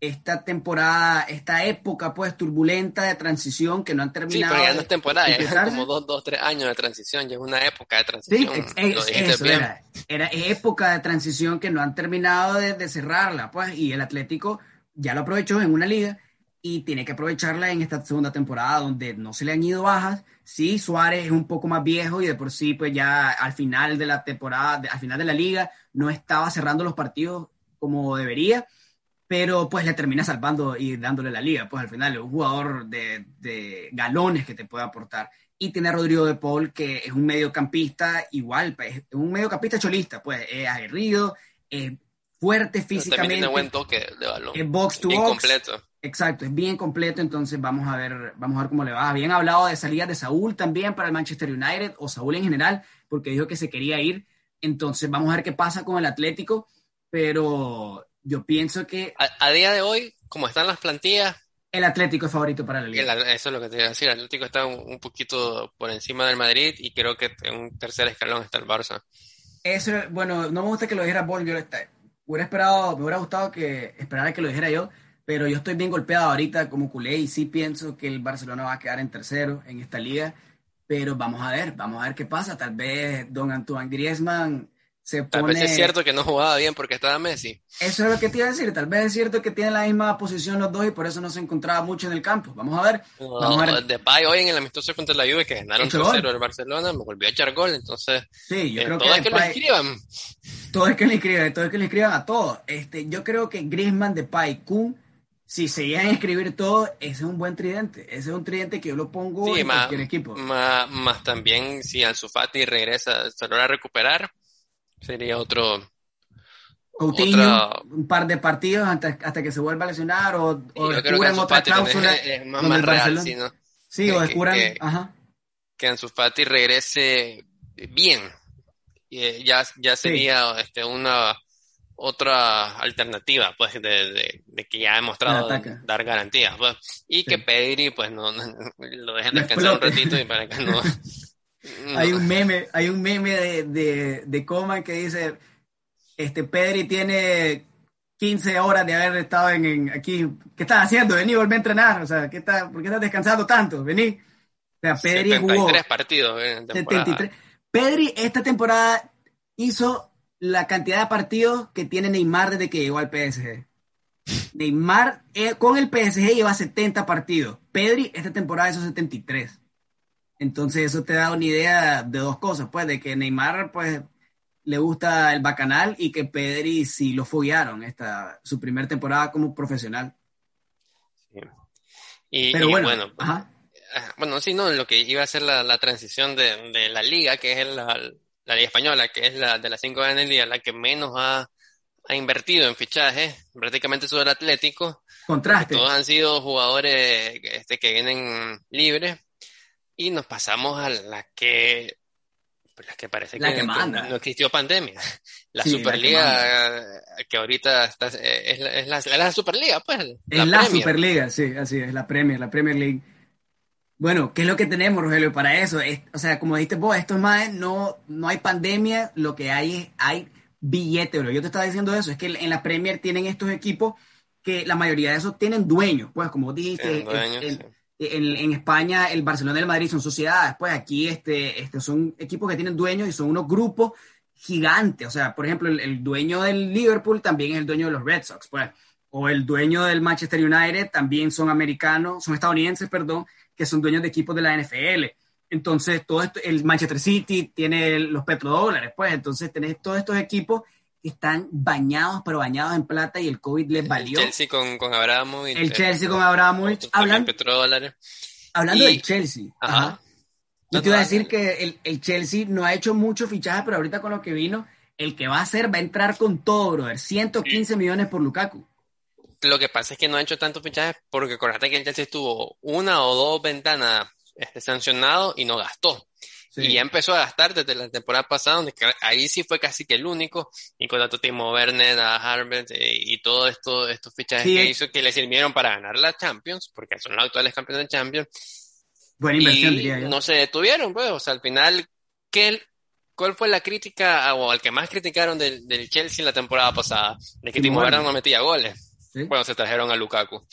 esta temporada, esta época pues turbulenta de transición que no han terminado. Sí, pero ya no es temporada, ya es como dos, dos, tres años de transición, ya es una época de transición. Sí, eso, era, era, época de transición que no han terminado de, de, cerrarla, pues, y el Atlético ya lo aprovechó en una liga y tiene que aprovecharla en esta segunda temporada donde no se le han ido bajas. Sí, Suárez es un poco más viejo y de por sí, pues ya al final de la temporada, al final de la liga, no estaba cerrando los partidos como debería pero pues le termina salvando y dándole la liga. Pues al final es un jugador de, de galones que te puede aportar. Y tiene a Rodrigo de Paul, que es un mediocampista igual, pues, es un mediocampista cholista, pues es aguerrido, es fuerte físicamente. tiene buen toque de balón. Es box to bien box. completo. Exacto, es bien completo, entonces vamos a ver, vamos a ver cómo le va. Habían hablado de salida de Saúl también para el Manchester United, o Saúl en general, porque dijo que se quería ir. Entonces vamos a ver qué pasa con el Atlético, pero yo pienso que... A, día de hoy, como están las plantillas... El Atlético es favorito para la liga. eso es lo que te iba a decir. El Atlético está un, poquito por encima del Madrid y creo que en un tercer escalón está el Barça. Eso, bueno, no me gusta que lo dijera vos. Yo hubiera esperado, me hubiera gustado que esperara que lo dijera yo, pero yo estoy bien golpeado ahorita como culé y sí pienso que el Barcelona va a quedar en tercero en esta liga. Pero vamos a ver, vamos a ver qué pasa. Tal vez Don Antoine Griezmann Tal vez es cierto que no jugaba bien porque estaba Messi. Eso es lo que te iba a decir. Tal vez es cierto que tienen la misma posición los dos y por eso no se encontraba mucho en el campo. Vamos a ver. Vamos a ver. Depay hoy en el amistoso contra la Juve que ganaron 3-0 el Barcelona me volvió a echar gol. Entonces, sí, yo eh, creo todo que, es que lo escriban. Todo es que le escriban, todo es que le escriban a todos. Este, yo creo que Griezmann, Depay, Kun si se llegan a escribir todo, ese es un buen tridente. Ese es un tridente que yo lo pongo en cualquier equipo. Más, más también, si Ansu Fati regresa, se logra recuperar, Sería otro. Coutinho, un par de partidos hasta, hasta que se vuelva a lesionar o, o descubran otra cláusula. Es, más, más real, sí, ¿no? Sí, o descubran. Que, ajá. que Ansu Fati regrese bien. Y ya, ya sería sí. este, una otra alternativa, pues, de, de, de que ya ha demostrado dar garantías. Pues. Y sí. que Pedri, pues, no, no lo dejen descansar un ratito y para que no. Hay un meme, hay un meme de, de, de Coman que dice, este Pedri tiene 15 horas de haber estado en, en, aquí. ¿Qué estás haciendo? Vení, volví a entrenar. O sea, ¿qué está, ¿por qué estás descansando tanto? Vení. O sea, Pedri 73 jugó. partidos en 73. Pedri esta temporada hizo la cantidad de partidos que tiene Neymar desde que llegó al PSG. Neymar eh, con el PSG lleva 70 partidos. Pedri esta temporada hizo 73. Entonces eso te da una idea de dos cosas, pues, de que Neymar, pues, le gusta el bacanal y que Pedri sí lo foguearon esta, su primera temporada como profesional. Sí. Y, Pero y bueno, bueno, ajá. bueno, sí, no, lo que iba a ser la, la transición de, de, la liga, que es la, la, liga española, que es la de las cinco grandes ligas, la que menos ha, ha invertido en fichajes, prácticamente sobre el Atlético. Contraste. Todos han sido jugadores este, que vienen libres y nos pasamos a la que la que parece la que, que no, manda. no, existió pandemia. La Sí, la Superliga, que, que, ahorita está, es, la, es, la, la, Superliga, pues. Es la, Superliga, sí, así es, la Premier, la Premier League. Bueno, ¿qué es lo que tenemos, Rogelio, para eso? Es, o sea, como dijiste vos, esto es más, no, no hay pandemia, lo que hay es, hay billete, bro. Yo te estaba diciendo eso, es que en la Premier tienen estos equipos que la mayoría de esos tienen dueños, pues como dijiste, dueños, el, sí en, España el Barcelona y el Madrid son sociedades, pues aquí este, este son equipos que tienen dueños y son unos grupos gigantes, o sea, por ejemplo, el, el, dueño del Liverpool también es el dueño de los Red Sox, pues, o el dueño del Manchester United también son americanos, son estadounidenses, perdón, que son dueños de equipos de la NFL. Entonces, todo esto, el Manchester City tiene los petrodólares, pues, entonces tenés todos estos equipos que están bañados, pero bañados en plata y el COVID les valió. El Chelsea con, con Abramovich. El Chelsea con Abramovich. Hablan, petrodólares. Hablando y, del Chelsea. Ajá. ajá. Yo te iba a decir que el, el, Chelsea no ha hecho mucho fichaje, pero ahorita con lo que vino, el que va a hacer va a entrar con todo, brother. 115 sí. millones por Lukaku. Lo que pasa es que no ha hecho tantos fichajes porque acuérdate que el Chelsea estuvo una o dos ventanas este, sancionado y no gastó. Y ya empezó a gastar desde la temporada pasada, donde ahí sí fue casi que el único, y con a Timo Werner, a Harvard eh, y todo esto, estos fichajes que hizo que le sirvieron para ganar la Champions, porque son los actuales campeones de Champions. Buena inversión, diría yo. No se detuvieron, pues, o sea, al final, ¿qué, ¿cuál fue la crítica o al que más criticaron del, del Chelsea en la temporada pasada? De que Timo Werner no metía goles. Bueno, se trajeron a Lukaku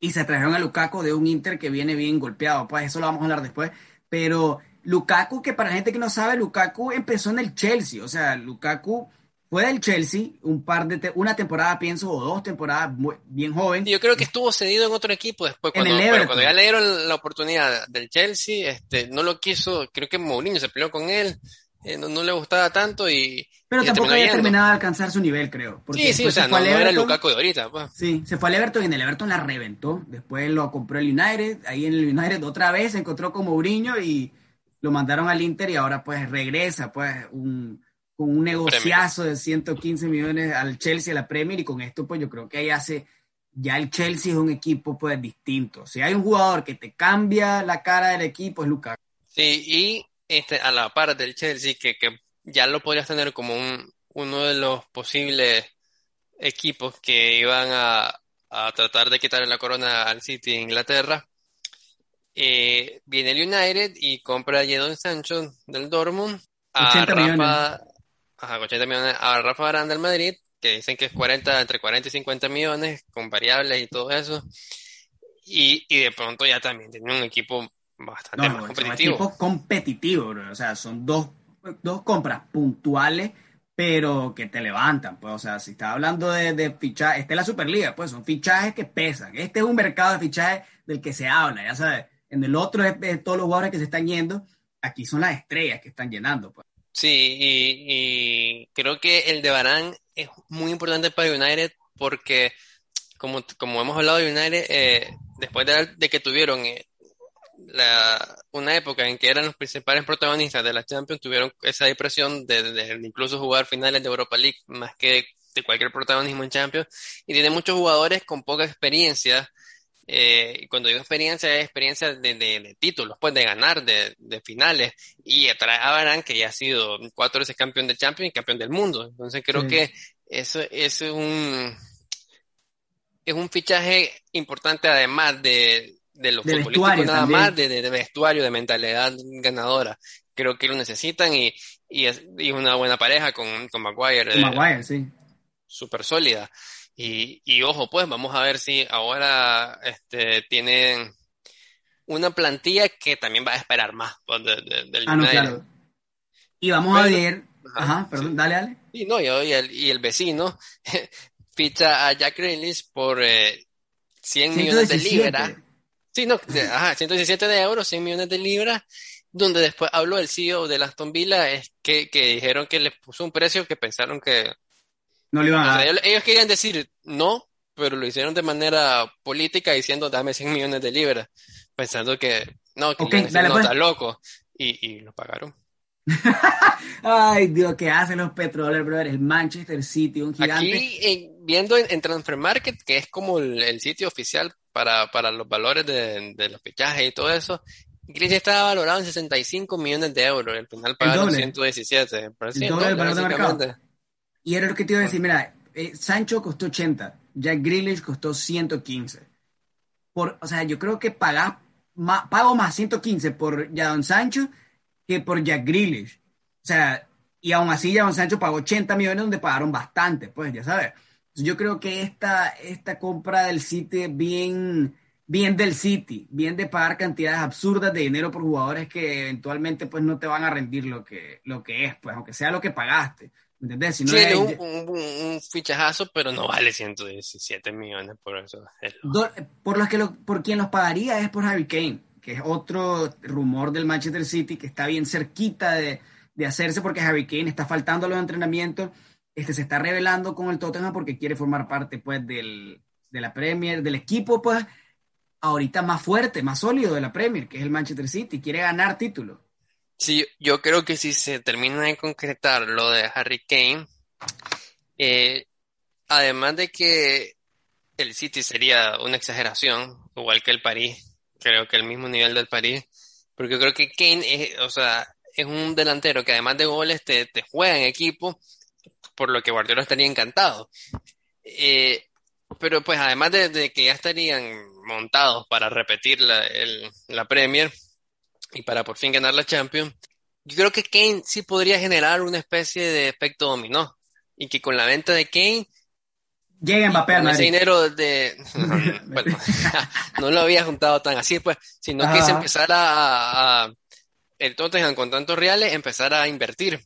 y se trajeron a Lukaku de un Inter que viene bien golpeado. Pues eso lo vamos a hablar después. Pero Lukaku, que para la gente que no sabe, Lukaku empezó en el Chelsea. O sea, Lukaku fue del Chelsea un par de una temporada, pienso, o dos temporadas bien joven. Yo creo que estuvo cedido en otro equipo después. Cuando, cuando ya le dieron la oportunidad del Chelsea, este, no lo quiso. Creo que Mourinho se peleó con él. Eh, no, le gustaba tanto y... Pero tampoco había terminado de alcanzar su nivel, creo. sí, sí, o sea, no, era el Lukaku de ahorita. Pues. Sí, se fue al Everton y en el Everton la reventó. Después lo compró el United, ahí en el United otra vez se encontró con Mourinho y lo mandaron al Inter y ahora pues regresa pues un, con un negociazo de 115 millones al Chelsea, a la Premier y con esto pues yo creo que ahí hace... Ya el Chelsea es un equipo pues distinto. Si hay un jugador que te cambia la cara del equipo es Lukaku. Sí, y este, a la par del Chelsea, que, que ya lo podrías tener como un, uno de los posibles equipos que iban a, a tratar de quitarle la corona al City de Inglaterra. Eh, viene el United y compra a Jadon Sancho del Dortmund a Rafa, a 80 millones a Rafa Barán del Madrid, que dicen que es 40, entre 40 y 50 millones, con variables y todo eso. Y, y de pronto ya también tiene un equipo bastante más competitivo. competitivo, O sea, son dos, dos compras puntuales, pero que te levantan. Pues, o sea, si estás hablando de, de fichajes, esta es la Superliga, pues son fichajes que pesan. Este es un mercado de fichajes del que se habla, ya sabes. En el otro es, todos los jugadores que se están yendo. Aquí son las estrellas que están llenando, pues. Sí, y, creo que el de Barán es muy importante para United porque, como, como hemos hablado de United, eh, después de, que tuvieron eh, la, una época en que eran los principales protagonistas de la Champions, tuvieron esa depresión de, incluso jugar finales de Europa League más que de cualquier protagonismo en Champions. Y tiene muchos jugadores con poca experiencia. Eh, cuando digo experiencia, es experiencia de, de, títulos, pues de ganar, de, finales. Y atrae a Barán, que ya ha sido cuatro veces campeón de Champions y campeón del mundo. Entonces creo que eso, eso es un es un fichaje importante además de, de los futbolísticos nada más, de, vestuario, de mentalidad ganadora. Creo que lo necesitan y, y es una buena pareja con, con Maguire. Con Maguire, sí. Súper sólida. Y, y ojo, pues vamos a ver si ahora este, tienen una plantilla que también va a esperar más pues, del ah, no, claro. Y vamos a ver. Ajá, perdón, dale, dale. Y, no, y, el, y el vecino ficha a Jack Grealish por eh, 100 millones de libras Sí, no, ajá, 117 de euros, 100 millones de libras, donde después habló el CEO de Aston Villa, es que, que dijeron que les puso un precio que pensaron que... No le iban a dar. ellos, querían decir no, pero lo hicieron de manera política diciendo dame 100 millones de libras, pensando que no, que okay, no pues. está loco, y, y lo pagaron. Ay, Dios, ¿qué hacen los petroleros, brother? El Manchester City, un gigante. Aquí, viendo en, Transfer Market, que es como el sitio oficial para, para los valores de, de, los fichajes y todo eso, Gris estaba valorado en 65 millones de euros, al final pagaron 117. el doble mercado. Y era lo que te iba a decir, mira, eh, Sancho costó 80, Jack Grealish costó 115. Por, o sea, yo creo que pagás, pago más 115 por Jadon Sancho que por Jack Grealish. O sea, y aún así Jadon Sancho pagó 80 millones donde pagaron bastante, pues ya sabes. Yo creo que esta, esta compra del City bien, bien del City, bien de pagar cantidades absurdas de dinero por jugadores que eventualmente pues no te van a rendir lo que, lo que es, pues aunque sea lo que pagaste. ¿Entendés? Si no sí, un, fichajazo, pero no vale 117 millones por eso. por, los que por quien los pagaría es por Harry Kane, que es otro rumor del Manchester City que está bien cerquita de, de hacerse porque Harry Kane está faltando a los entrenamientos este, se está revelando con el Tottenham porque quiere formar parte pues del, de la Premier, del equipo pues ahorita más fuerte, más sólido de la Premier, que es el Manchester City, quiere ganar título. Sí, yo creo que si se termina de concretar lo de Harry Kane, eh, además de que el City sería una exageración, igual que el París, creo que el mismo nivel del París, porque creo que Kane es, o sea, es un delantero que además de goles te, juega en equipo, por lo que Guardiola estaría encantado. Eh, pero pues además de, que ya estarían montados para repetir la, la Premier y para por fin ganar la Champions, yo creo que Kane sí podría generar una especie de efecto dominó y que con la venta de Kane Llega Mbappé a ese dinero de bueno, no lo había juntado tan así pues sino que se empezara a, el Tottenham con tantos reales empezar a invertir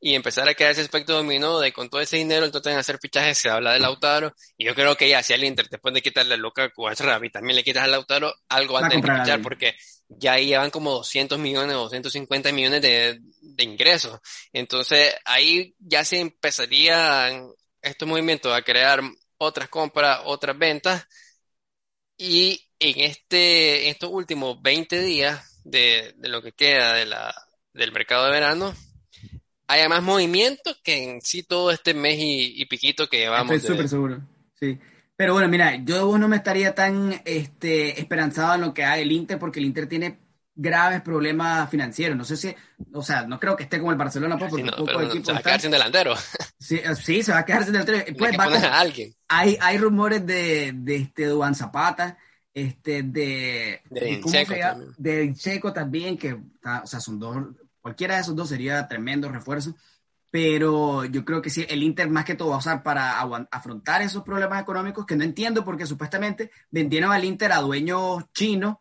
y empezar a crear ese aspecto dominó de con todo ese dinero el Tottenham hacer fichajes se habla de Lautaro y yo creo que ya si al Inter después de quitarle a Lukaku a y también le quitas a Lautaro algo va a tener que fichar porque ya ahí llevan como 200 millones o 250 millones de, de ingresos. Entonces ahí ya se empezarían estos movimientos a crear otras compras, otras ventas. Y en este, estos últimos 20 días de, de lo que queda de la, del mercado de verano, hay más movimiento que en sí todo este mes y, piquito que llevamos. Estoy súper seguro, sí. Pero bueno, mira, yo no me estaría tan este, esperanzado en lo que haga el Inter, porque el Inter tiene graves problemas financieros. No sé si, o sea, no creo que esté como el Barcelona, pues, porque sí, se va a quedar sin delantero. Sí, eh, sí, se va a quedar sin delantero. Pues, va a alguien. Hay, hay rumores de, de este Duan Zapata, este, de, de, Checo también. de Checo también, que, o sea, son dos, cualquiera de esos dos sería tremendo refuerzo pero yo creo que sí, el Inter más que todo va a usar para afrontar esos problemas económicos que no entiendo porque supuestamente vendieron al Inter a dueños chinos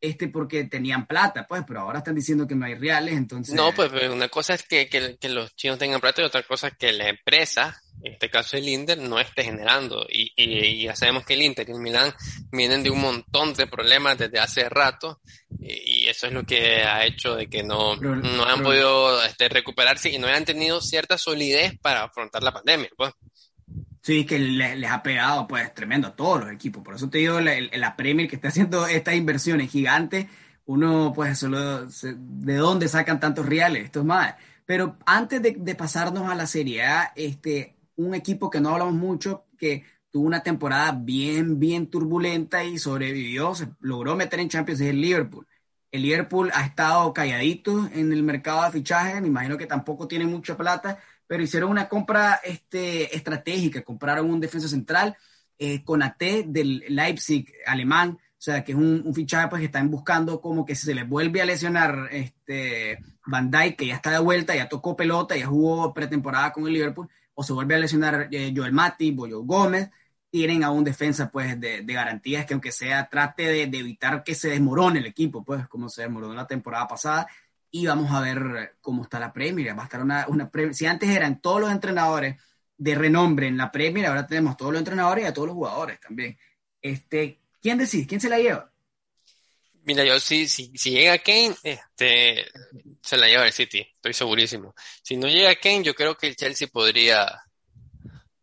este porque tenían plata, pues, pero ahora están diciendo que no hay reales, entonces... No, pues, una cosa es que, que, que los chinos tengan plata y otra cosa es que la empresa en este caso el Inter, no esté generando. Y, y, ya sabemos que el Inter y el Milán vienen de un montón de problemas desde hace rato y, eso es lo que ha hecho de que no, no han podido este, recuperarse y no han tenido cierta solidez para afrontar la pandemia. Pues. Sí, que les, ha pegado pues tremendo a todos los equipos. Por eso te digo, la, la Premier que está haciendo estas inversiones gigantes, uno pues solo de dónde sacan tantos reales, esto es más. Pero antes de, de pasarnos a la Serie A, este, un equipo que no hablamos mucho, que tuvo una temporada bien, bien turbulenta y sobrevivió, se logró meter en Champions, el Liverpool. El Liverpool ha estado calladito en el mercado de fichajes, me imagino que tampoco tiene mucha plata, pero hicieron una compra este, estratégica, compraron un defensa central eh, con AT del Leipzig alemán, o sea, que es un, fichaje pues, que están buscando como que se les vuelve a lesionar este, Van Dijk, que ya está de vuelta, ya tocó pelota, ya jugó pretemporada con el Liverpool, o se vuelve a lesionar eh, Joel Mati, Boyo Gómez, tienen a un defensa pues de, garantías que aunque sea trate de, evitar que se desmorone el equipo, pues como se desmoronó la temporada pasada y vamos a ver cómo está la Premier, va a estar una, una si antes eran todos los entrenadores de renombre en la Premier, ahora tenemos todos los entrenadores y a todos los jugadores también. Este, ¿quién decide? ¿Quién se la lleva? Mira, yo si, si, si llega Kane, este, se la lleva el City, estoy segurísimo. Si no llega Kane, yo creo que el Chelsea podría,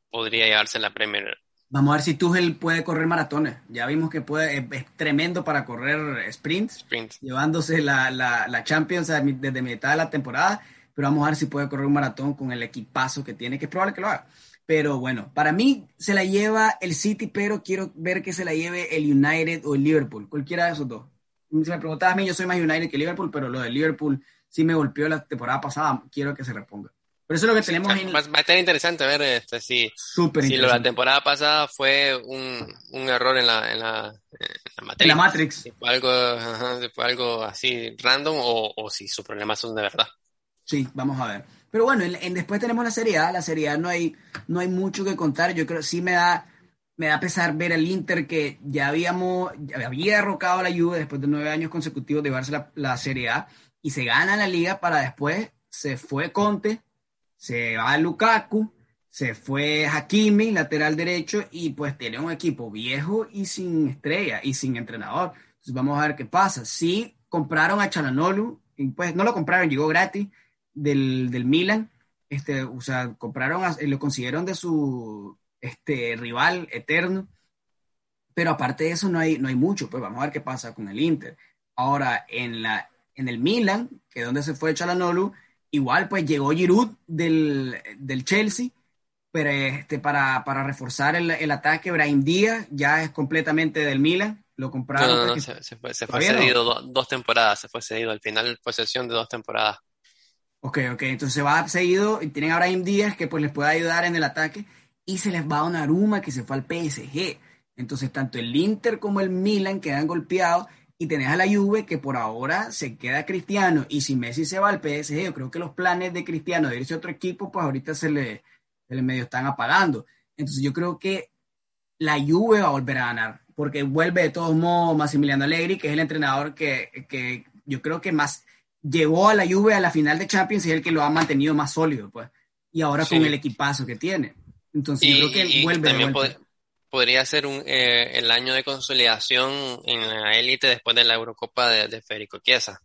podría llevarse la Premier. Vamos a ver si Tuchel puede correr maratones. Ya vimos que puede, es, tremendo para correr sprints, llevándose la, la, la Champions desde mitad de la temporada, pero vamos a ver si puede correr un maratón con el equipazo que tiene, que es probable que lo haga. Pero bueno, para mí se la lleva el City, pero quiero ver que se la lleve el United o el Liverpool, cualquiera de esos dos si me preguntabas a mí, yo soy más United que Liverpool, pero lo de Liverpool sí me golpeó la temporada pasada, quiero que se reponga. Pero eso es lo que tenemos Va, a estar interesante ver este, si, si lo de la temporada pasada fue un, un error en la, en la, en la Matrix. En la Matrix. Si fue algo, si fue algo así random o, o, si sus problemas son de verdad. Sí, vamos a ver. Pero bueno, en, después tenemos la Serie A. La Serie A no hay, no hay mucho que contar. Yo creo sí me da me da pesar ver al Inter que ya habíamos, había derrocado a la Juve después de nueve años consecutivos de llevarse la, Serie A y se gana la liga para después se fue Conte, se va Lukaku, se fue Hakimi, lateral derecho, y pues tiene un equipo viejo y sin estrella y sin entrenador. Entonces vamos a ver qué pasa. Sí compraron a Chalanolu, y pues no lo compraron, llegó gratis del, del Milan, este, o sea, compraron, lo consiguieron de su este rival eterno. Pero aparte de eso no hay, no hay mucho, pues vamos a ver qué pasa con el Inter. Ahora, en, la, en el Milan, que es donde se fue Chalanolu, igual pues llegó Giroud del, del Chelsea, pero este, para, para reforzar el, el, ataque, Brahim Díaz ya es completamente del Milan, Lo compraron. No, no, no, que- se, se fue, se fue cedido do- dos temporadas, se fue cedido. Al final fue sesión de dos temporadas. Ok, ok, entonces se va seguido y tienen a Brahim Díaz que pues les puede ayudar en el ataque y se les va a Donnarumma que se fue al PSG. Entonces tanto el Inter como el Milan quedan golpeados y tenés a la Juve que por ahora se queda Cristiano y si Messi se va al PSG, yo creo que los planes de Cristiano de irse a otro equipo pues ahorita se le, se le medio están apagando. Entonces yo creo que la Juve va a volver a ganar porque vuelve de todos modos Massimiliano Allegri que es el entrenador que, que yo creo que más llegó a la Juve a la final de Champions y es el que lo ha mantenido más sólido, pues. Y ahora Sí. con el equipazo que tiene. Entonces Y, yo creo que él y vuelve también pod- podría ser un, eh, el año de consolidación en la élite después de la Eurocopa de, de Federico Chiesa.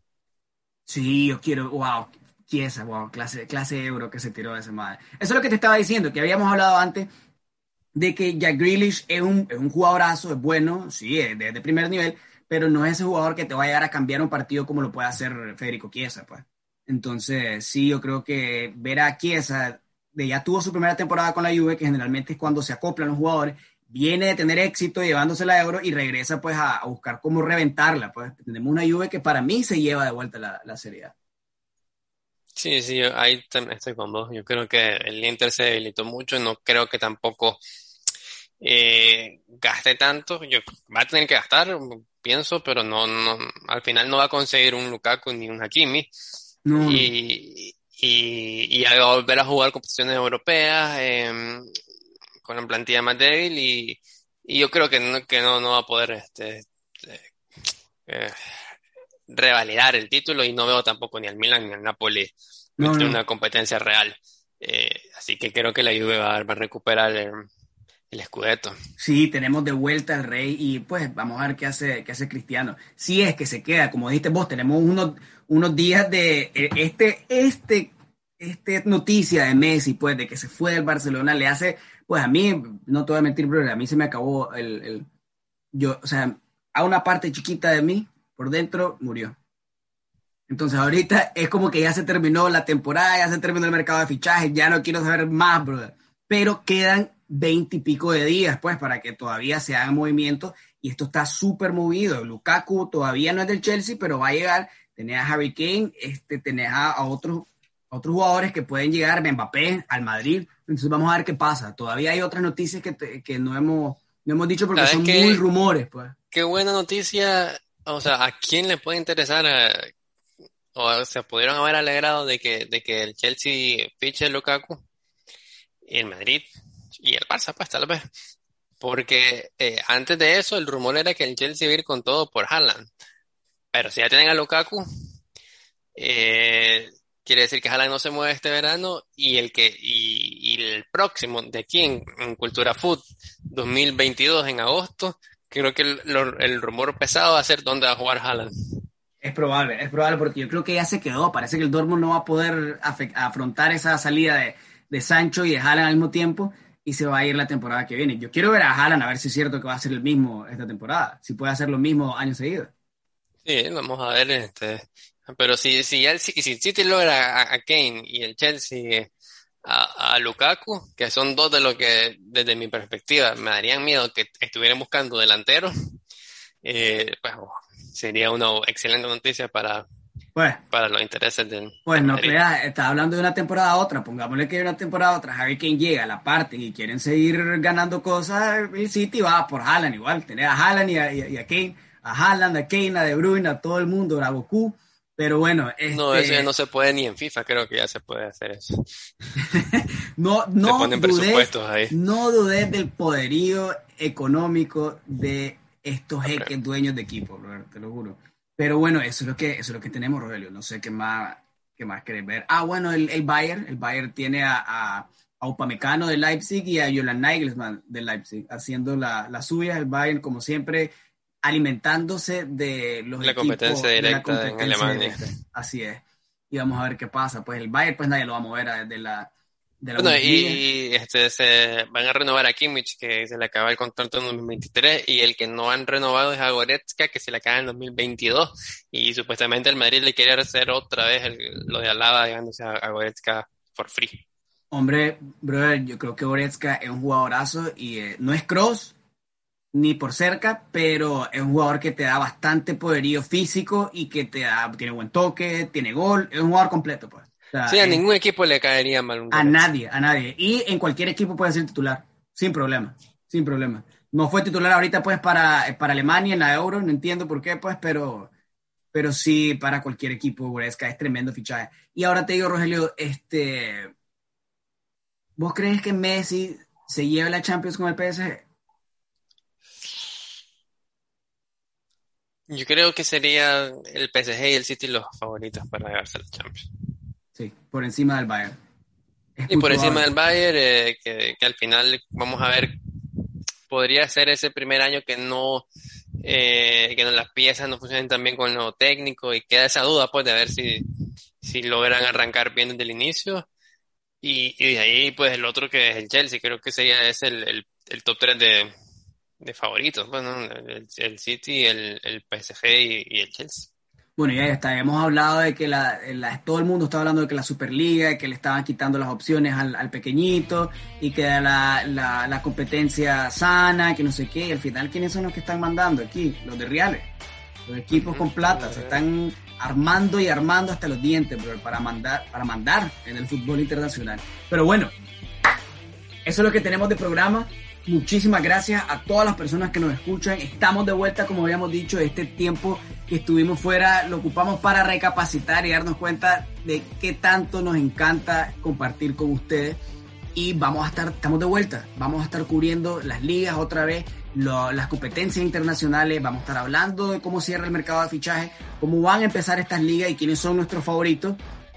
Sí, yo quiero, wow, Chiesa, wow, clase, clase de euro que se tiró de ese madre. Eso es lo que te estaba diciendo, que habíamos hablado antes de que Jack Grealish es un, es un jugadorazo, es bueno, sí, es de, de primer nivel, pero no es ese jugador que te va a llegar a cambiar un partido como lo puede hacer Federico Chiesa, pues. Entonces, sí, yo creo que ver a Chiesa, ya tuvo su primera temporada con la Juve, que generalmente es cuando se acoplan los jugadores, viene de tener éxito llevándose la euro y regresa pues a, a buscar cómo reventarla, pues. Tenemos una Juve que para mí se lleva de vuelta la, la Serie A. Sí, sí, yo ahí estoy con vos. Yo creo que el Inter se debilitó mucho. No creo que tampoco eh, gaste tanto. Yo, va a tener que gastar, pienso, pero no, no, al final no va a conseguir un Lukaku ni un Hakimi. No, Y, y, y a volver a jugar competiciones europeas eh, con la plantilla más débil. Y, y yo creo que no, que no, no va a poder este, eh, eh, revalidar el título. Y no veo tampoco ni al Milan ni al Napoli no, entre no. una competencia real. Eh, así que creo que la Juve va, va a recuperar el, el. Sí, tenemos de vuelta al rey y pues vamos a ver qué hace, qué hace Cristiano. Si es que se queda, como dijiste vos, tenemos unos, unos días de eh, este, este, este noticia de Messi, pues, de que se fue del Barcelona, le hace, pues a mí, no te voy a mentir, pero a mí se me acabó el, el- yo, o sea, a una parte chiquita de mí, por dentro, murió. Entonces ahorita es como que ya se terminó la temporada, ya se terminó el mercado de fichajes, ya no quiero saber más, brother. Pero quedan veinte y pico de días, pues, para que todavía se hagan movimientos y esto está súper movido. Lukaku todavía no es del Chelsea, pero va a llegar. Tenés a Harry Kane, este, tenés a, a otros, otros jugadores que pueden llegar, Mbappé, al Madrid. Entonces vamos a ver qué pasa. Todavía hay otras noticias que, te- que no, hemos, no hemos dicho porque ¿Sabes son qué? muy rumores, pues. Qué buena noticia. O sea, ¿a quién le puede interesar? o se pudieron haber alegrado de que, de que el Chelsea fiche Lukaku y el Madrid y el Barça, pues tal vez. Porque eh, antes de eso el rumor era que el Chelsea iba a ir con todo por Haaland. Pero si ya tienen a Lukaku, eh, quiere decir que Haaland no se mueve este verano y el que y, y el próximo de aquí en, en Cultura Food 2022 en agosto, creo que el, lo- el rumor pesado va a ser dónde va a jugar Haaland. Es probable, es probable porque yo creo que ya se quedó. Parece que el Dortmund no va a poder afrontar esa salida de, de Sancho y de Haaland al mismo tiempo y se va a ir la temporada que viene. Yo quiero ver a Haaland a ver si es cierto que va a ser el mismo esta temporada, si puede hacer lo mismo años seguidos. Sí, vamos a ver, este, pero si, si el, si, si City logra a, a Kane y el Chelsea a, a Lukaku, que son dos de los que, desde mi perspectiva, me darían miedo que estuvieran buscando delanteros, eh, pues oh, sería una excelente noticia para, Pues, para los intereses del pues no creas, está hablando de una temporada a otra. Pongámosle que de una temporada a otra, Harry Kane llega, la parte y quieren seguir ganando cosas, el City va por Haaland igual. Tener a Haaland y a, y a- y a Kane, a Haaland, a Kane, a De Bruyne, a todo el mundo, a Goku. Pero bueno, No, este, eso ya no se puede ni en FIFA, creo que ya se puede hacer eso. no, no ponen presupuestos ahí. no dudes del poderío económico de estos jeques dueños de equipo, Roberto, te lo juro. Pero bueno, eso es lo que, eso es lo que tenemos, Rogelio. No sé qué más, qué más querés ver. Ah, bueno, el, el Bayern, el Bayern tiene a, a, a Upamecano de Leipzig y a Jolan Nagelsmann de Leipzig haciendo la, la suya, el Bayern como siempre alimentándose de los La equipos competencia de la directa en Alemania. directa. Así es. Y vamos a ver qué pasa. Pues el Bayern, pues nadie lo va a mover a- de la, de la Bueno, y este, se van a renovar a Kimmich, que se le acaba el contrato en 2023, y el que no han renovado es a Goretzka, que se le acaba en 2022, y supuestamente el Madrid le quiere hacer otra vez el- lo de Alaba, llegándose a, a Goretzka for free. Hombre, brother, yo creo que Goretzka es un jugadorazo y eh, no es cross, ni por cerca, pero es un jugador que te da bastante poderío físico y que te da, tiene buen toque, tiene gol, es un jugador completo, pues. sí, a ningún equipo le caería mal un A nadie, a nadie. Y en cualquier equipo puede ser titular, sin problema, sin problema. No fue titular ahorita, pues, para, para Alemania en la Euro, no entiendo por qué, pues, pero, pero sí para cualquier equipo, Goretzka es tremendo fichaje. Y ahora te digo, Rogelio, este, ¿vos crees que Messi se lleve la Champions con el PSG? Yo creo que sería el PSG y el City los favoritos para llevarse la Champions. Sí, por encima del Bayern. y por encima del Bayern, eh, que, al final vamos a ver, podría ser ese primer año que no, eh, que las piezas no funcionen tan bien con el nuevo técnico y queda esa duda pues de ver si, si logran arrancar bien desde el inicio. Y, y de ahí pues el otro que es el Chelsea, creo que sería es el, el, el top 3 de, de favoritos, bueno, el, City, el, el PSG y, el Chelsea. Bueno, ya está, hemos hablado de que la, todo el mundo está hablando de que la Superliga, que le estaban quitando las opciones al, pequeñito y que la, la, competencia sana, que no sé qué, y al final, ¿quiénes son los que están mandando aquí? Los de Reales, los equipos con plata, se están armando y armando hasta los dientes, para mandar, para mandar en el fútbol internacional. Pero bueno, eso es lo que tenemos de programa. Muchísimas gracias a todas las personas que nos escuchan. Estamos de vuelta, como habíamos dicho, este tiempo que estuvimos fuera lo ocupamos para recapacitar y darnos cuenta de qué tanto nos encanta compartir con ustedes. Y vamos a estar, estamos de vuelta, vamos a estar cubriendo las ligas otra vez, las competencias internacionales, vamos a estar hablando de cómo cierra el mercado de fichaje, cómo van a empezar estas ligas y quiénes son nuestros favoritos.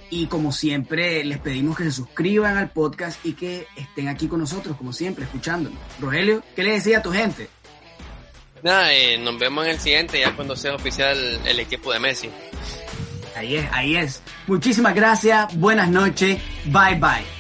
Y como siempre, les pedimos que se suscriban al podcast y que estén aquí con nosotros, como siempre, escuchándonos. Rogelio, ¿qué le decía a tu gente? Nada, eh, nos vemos en el siguiente, ya cuando sea oficial el equipo de Messi. Ahí es, ahí es. Muchísimas gracias, buenas noches, bye bye.